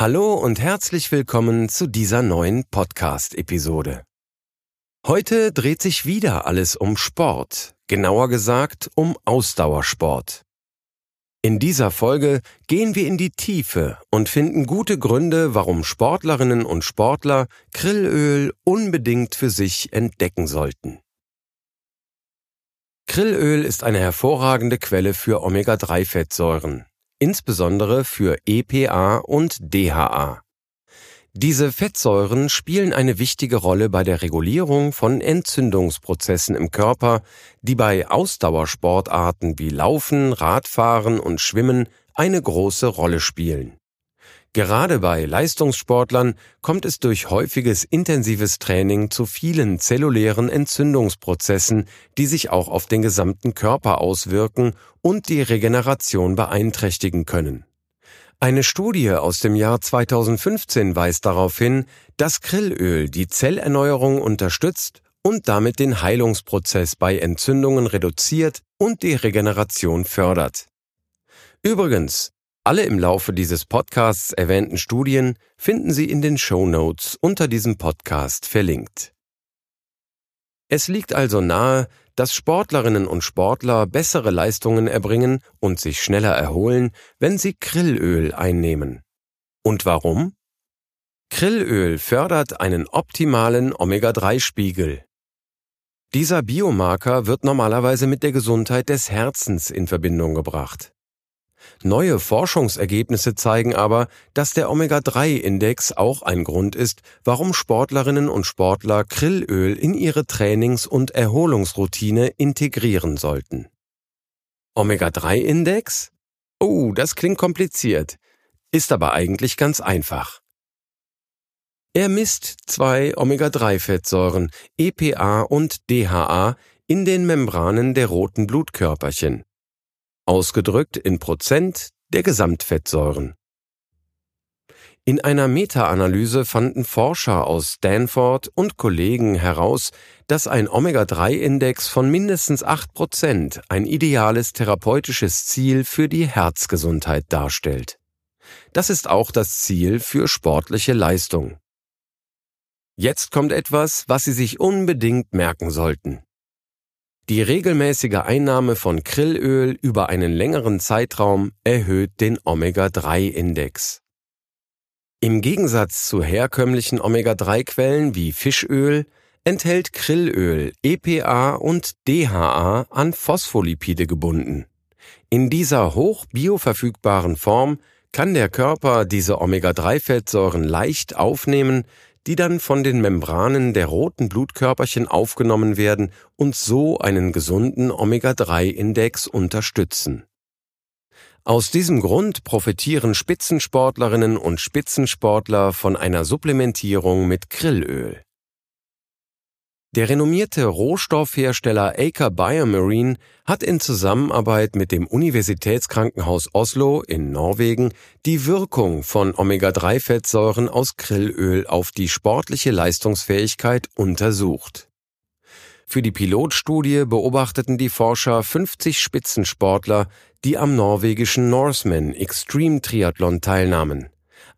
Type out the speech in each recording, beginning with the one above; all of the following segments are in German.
Hallo und herzlich willkommen zu dieser neuen Podcast-Episode. Heute dreht sich wieder alles um Sport, genauer gesagt um Ausdauersport. In dieser Folge gehen wir in die Tiefe und finden gute Gründe, warum Sportlerinnen und Sportler Krillöl unbedingt für sich entdecken sollten. Krillöl ist eine hervorragende Quelle für Omega-3-Fettsäuren, insbesondere für EPA und DHA. Diese Fettsäuren spielen eine wichtige Rolle bei der Regulierung von Entzündungsprozessen im Körper, die bei Ausdauersportarten wie Laufen, Radfahren und Schwimmen eine große Rolle spielen. Gerade bei Leistungssportlern kommt es durch häufiges intensives Training zu vielen zellulären Entzündungsprozessen, die sich auch auf den gesamten Körper auswirken und die Regeneration beeinträchtigen können. Eine Studie aus dem Jahr 2015 weist darauf hin, dass Krillöl die Zellerneuerung unterstützt und damit den Heilungsprozess bei Entzündungen reduziert und die Regeneration fördert. Übrigens, alle im Laufe dieses Podcasts erwähnten Studien finden Sie in den Show Notes unter diesem Podcast verlinkt. Es liegt also nahe, dass Sportlerinnen und Sportler bessere Leistungen erbringen und sich schneller erholen, wenn sie Krillöl einnehmen. Und warum? Krillöl fördert einen optimalen Omega-3-Spiegel. Dieser Biomarker wird normalerweise mit der Gesundheit des Herzens in Verbindung gebracht. Neue Forschungsergebnisse zeigen aber, dass der Omega-3-Index auch ein Grund ist, warum Sportlerinnen und Sportler Krillöl in ihre Trainings- und Erholungsroutine integrieren sollten. Omega-3-Index? Oh, das klingt kompliziert, ist aber eigentlich ganz einfach. Er misst zwei Omega-3-Fettsäuren, EPA und DHA, in den Membranen der roten Blutkörperchen ausgedrückt in Prozent der Gesamtfettsäuren. In einer Meta-Analyse fanden Forscher aus Stanford und Kollegen heraus, dass ein Omega-3-Index von mindestens 8% ein ideales therapeutisches Ziel für die Herzgesundheit darstellt. Das ist auch das Ziel für sportliche Leistung. Jetzt kommt etwas, was Sie sich unbedingt merken sollten. Die regelmäßige Einnahme von Krillöl über einen längeren Zeitraum erhöht den Omega-3-Index. Im Gegensatz zu herkömmlichen Omega-3-Quellen wie Fischöl enthält Krillöl EPA und DHA an Phospholipide gebunden. In dieser hoch bioverfügbaren Form kann der Körper diese Omega-3-Fettsäuren leicht aufnehmen, die dann von den Membranen der roten Blutkörperchen aufgenommen werden und so einen gesunden Omega-3-Index unterstützen. Aus diesem Grund profitieren Spitzensportlerinnen und Spitzensportler von einer Supplementierung mit Krillöl. Der renommierte Rohstoffhersteller Aker Biomarine hat in Zusammenarbeit mit dem Universitätskrankenhaus Oslo in Norwegen die Wirkung von Omega-3-Fettsäuren aus Krillöl auf die sportliche Leistungsfähigkeit untersucht. Für die Pilotstudie beobachteten die Forscher 50 Spitzensportler, die am norwegischen Norseman Extreme Triathlon teilnahmen,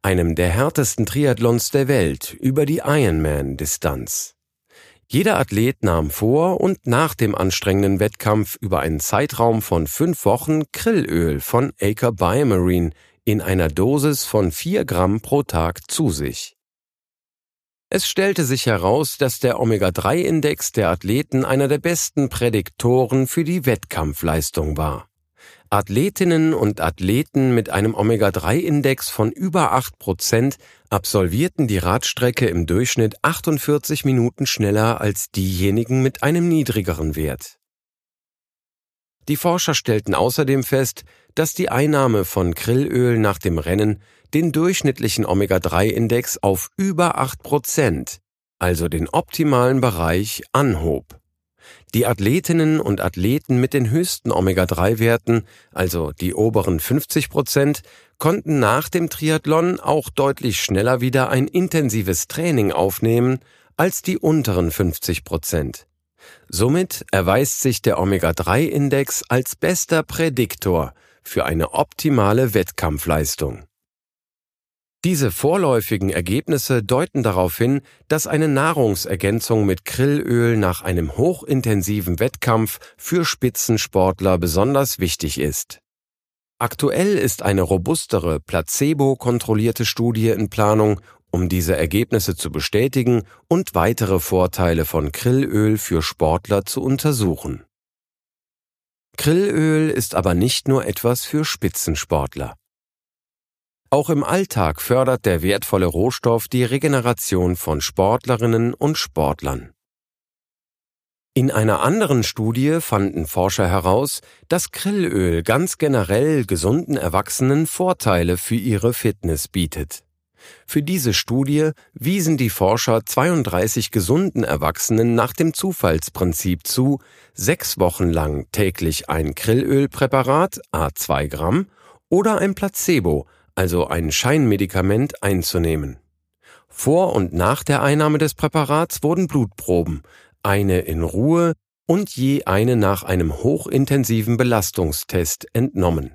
einem der härtesten Triathlons der Welt über die Ironman-Distanz. Jeder Athlet nahm vor und nach dem anstrengenden Wettkampf über einen Zeitraum von fünf Wochen Krillöl von Aker Biomarine in einer Dosis von vier Gramm pro Tag zu sich. Es stellte sich heraus, dass der Omega-3-Index der Athleten einer der besten Prädiktoren für die Wettkampfleistung war. Athletinnen und Athleten mit einem Omega-3-Index von über 8% absolvierten die Radstrecke im Durchschnitt 48 Minuten schneller als diejenigen mit einem niedrigeren Wert. Die Forscher stellten außerdem fest, dass die Einnahme von Krillöl nach dem Rennen den durchschnittlichen Omega-3-Index auf über 8%, also den optimalen Bereich, anhob. Die Athletinnen und Athleten mit den höchsten Omega-3-Werten, also die oberen 50 Prozent, konnten nach dem Triathlon auch deutlich schneller wieder ein intensives Training aufnehmen als die unteren 50 Prozent. Somit erweist sich der Omega-3-Index als bester Prädiktor für eine optimale Wettkampfleistung. Diese vorläufigen Ergebnisse deuten darauf hin, dass eine Nahrungsergänzung mit Krillöl nach einem hochintensiven Wettkampf für Spitzensportler besonders wichtig ist. Aktuell ist eine robustere, placebo-kontrollierte Studie in Planung, um diese Ergebnisse zu bestätigen und weitere Vorteile von Krillöl für Sportler zu untersuchen. Krillöl ist aber nicht nur etwas für Spitzensportler. Auch im Alltag fördert der wertvolle Rohstoff die Regeneration von Sportlerinnen und Sportlern. In einer anderen Studie fanden Forscher heraus, dass Krillöl ganz generell gesunden Erwachsenen Vorteile für ihre Fitness bietet. Für diese Studie wiesen die Forscher 32 gesunden Erwachsenen nach dem Zufallsprinzip zu, sechs Wochen lang täglich ein Krillölpräparat A2 Gramm oder ein Placebo also ein Scheinmedikament, einzunehmen. Vor und nach der Einnahme des Präparats wurden Blutproben, eine in Ruhe und je eine nach einem hochintensiven Belastungstest entnommen.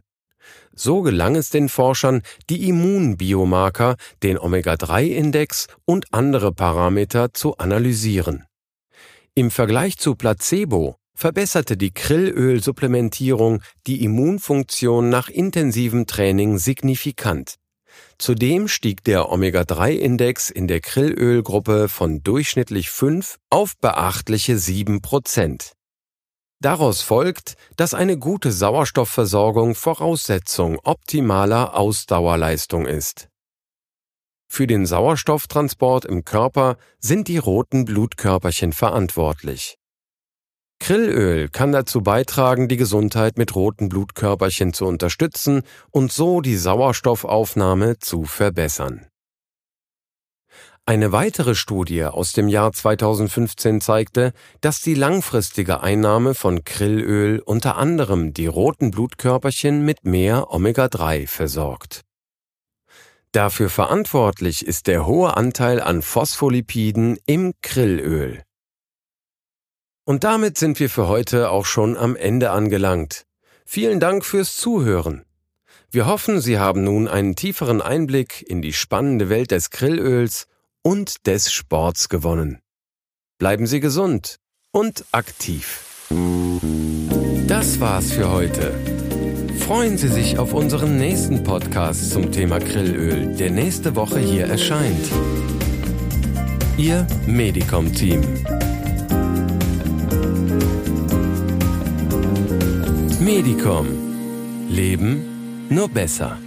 So gelang es den Forschern, die Immunbiomarker, den Omega-3-Index und andere Parameter zu analysieren. Im Vergleich zu Placebo verbesserte die Krillölsupplementierung die Immunfunktion nach intensivem Training signifikant. Zudem stieg der Omega-3-Index in der Krillölgruppe von durchschnittlich 5 auf beachtliche 7 Prozent. Daraus folgt, dass eine gute Sauerstoffversorgung Voraussetzung optimaler Ausdauerleistung ist. Für den Sauerstofftransport im Körper sind die roten Blutkörperchen verantwortlich. Krillöl kann dazu beitragen, die Gesundheit mit roten Blutkörperchen zu unterstützen und so die Sauerstoffaufnahme zu verbessern. Eine weitere Studie aus dem Jahr 2015 zeigte, dass die langfristige Einnahme von Krillöl unter anderem die roten Blutkörperchen mit mehr Omega-3 versorgt. Dafür verantwortlich ist der hohe Anteil an Phospholipiden im Krillöl. Und damit sind wir für heute auch schon am Ende angelangt. Vielen Dank fürs Zuhören. Wir hoffen, Sie haben nun einen tieferen Einblick in die spannende Welt des Grillöls und des Sports gewonnen. Bleiben Sie gesund und aktiv. Das war's für heute. Freuen Sie sich auf unseren nächsten Podcast zum Thema Grillöl, der nächste Woche hier erscheint. Ihr Medicom-Team. Medicom. Leben nur besser.